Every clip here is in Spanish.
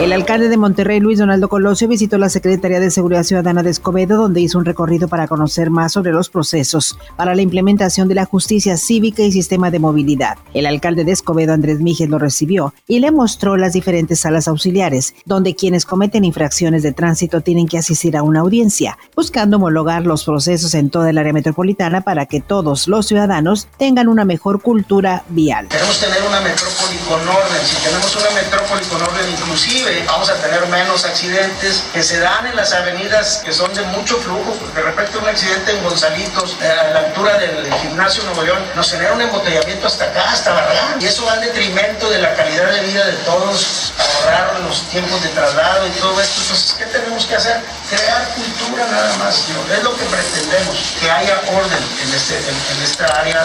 El alcalde de Monterrey, Luis Donaldo Colosio, visitó la Secretaría de Seguridad Ciudadana de Escobedo, donde hizo un recorrido para conocer más sobre los procesos para la implementación de la justicia cívica y sistema de movilidad. El alcalde de Escobedo, Andrés Míguez, lo recibió y le mostró las diferentes salas auxiliares, donde quienes cometen infracciones de tránsito tienen que asistir a una audiencia, buscando homologar los procesos en toda el área metropolitana para que todos los ciudadanos tengan una mejor cultura vial. Queremos tener una metrópoli con orden. Si tenemos una metrópoli con orden inclusive, vamos a tener menos accidentes que se dan en las avenidas que son de mucho flujo. De repente un accidente en Gonzalitos, eh, a la altura del gimnasio Nuevo León, nos genera un embotellamiento hasta acá, hasta Barragán. Y eso va en detrimento de la calidad de vida de todos, ahorrar los tiempos de traslado y todo esto. Entonces, ¿qué tenemos que hacer? Crear cultura nada más. Es lo que pretendemos, que haya orden en, este, en esta área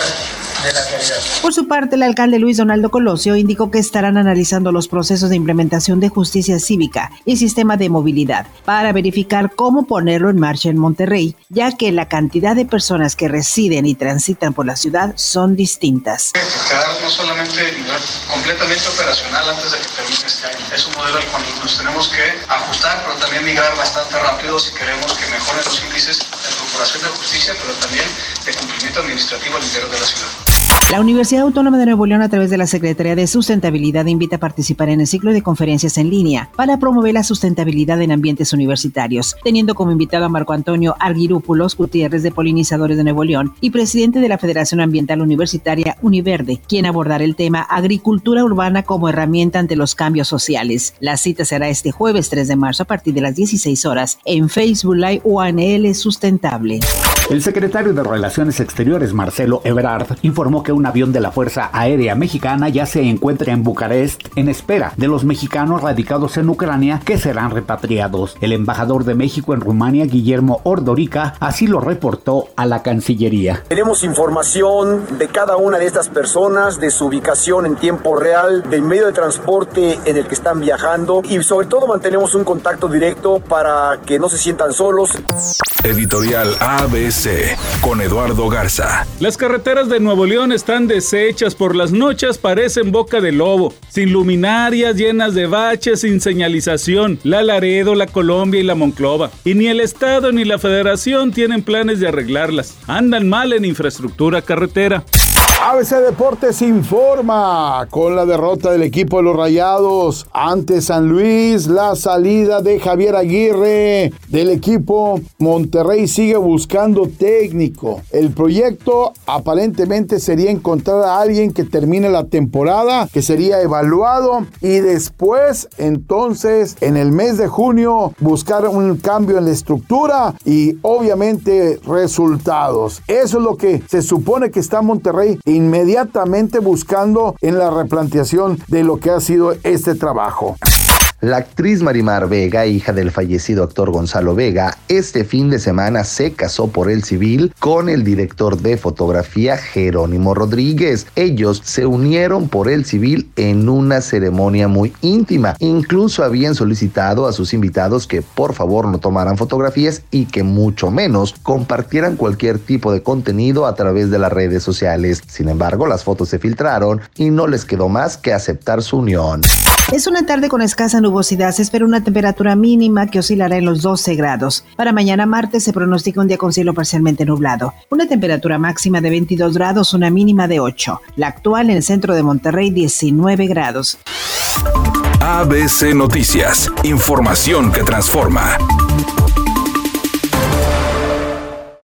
por su parte, el alcalde Luis Donaldo Colosio indicó que estarán analizando los procesos de implementación de justicia cívica y sistema de movilidad para verificar cómo ponerlo en marcha en Monterrey, ya que la cantidad de personas que residen y transitan por la ciudad son distintas. Quedar no solamente completamente operacional antes de que termine este año. Es un modelo al cual nos tenemos que ajustar, pero también migrar bastante rápido si queremos que mejoren los índices de corporación de justicia, pero también de cumplimiento administrativo al interior de la ciudad. La Universidad Autónoma de Nuevo León, a través de la Secretaría de Sustentabilidad, invita a participar en el ciclo de conferencias en línea para promover la sustentabilidad en ambientes universitarios, teniendo como invitado a Marco Antonio Arguirúpulos Gutiérrez de Polinizadores de Nuevo León y presidente de la Federación Ambiental Universitaria Univerde, quien abordará el tema Agricultura Urbana como herramienta ante los cambios sociales. La cita será este jueves 3 de marzo a partir de las 16 horas en Facebook Live UANL Sustentable. El secretario de Relaciones Exteriores, Marcelo Ebrard, informó que un avión de la Fuerza Aérea Mexicana ya se encuentra en Bucarest en espera de los mexicanos radicados en Ucrania que serán repatriados. El embajador de México en Rumania, Guillermo Ordorica, así lo reportó a la Cancillería. Tenemos información de cada una de estas personas, de su ubicación en tiempo real, del medio de transporte en el que están viajando y sobre todo mantenemos un contacto directo para que no se sientan solos. Editorial ABC con Eduardo Garza. Las carreteras de Nuevo León están deshechas por las noches, parecen boca de lobo, sin luminarias, llenas de baches, sin señalización. La Laredo, la Colombia y la Monclova. Y ni el Estado ni la Federación tienen planes de arreglarlas. Andan mal en infraestructura carretera. ABC Deportes informa con la derrota del equipo de los Rayados ante San Luis, la salida de Javier Aguirre del equipo Monterrey sigue buscando técnico. El proyecto aparentemente sería encontrar a alguien que termine la temporada, que sería evaluado y después entonces en el mes de junio buscar un cambio en la estructura y obviamente resultados. Eso es lo que se supone que está Monterrey inmediatamente buscando en la replanteación de lo que ha sido este trabajo. La actriz Marimar Vega, hija del fallecido actor Gonzalo Vega, este fin de semana se casó por el civil con el director de fotografía Jerónimo Rodríguez. Ellos se unieron por el civil en una ceremonia muy íntima. Incluso habían solicitado a sus invitados que por favor no tomaran fotografías y que mucho menos compartieran cualquier tipo de contenido a través de las redes sociales. Sin embargo, las fotos se filtraron y no les quedó más que aceptar su unión. Es una tarde con escasa Se espera una temperatura mínima que oscilará en los 12 grados. Para mañana martes se pronostica un día con cielo parcialmente nublado. Una temperatura máxima de 22 grados, una mínima de 8. La actual en el centro de Monterrey, 19 grados. ABC Noticias. Información que transforma.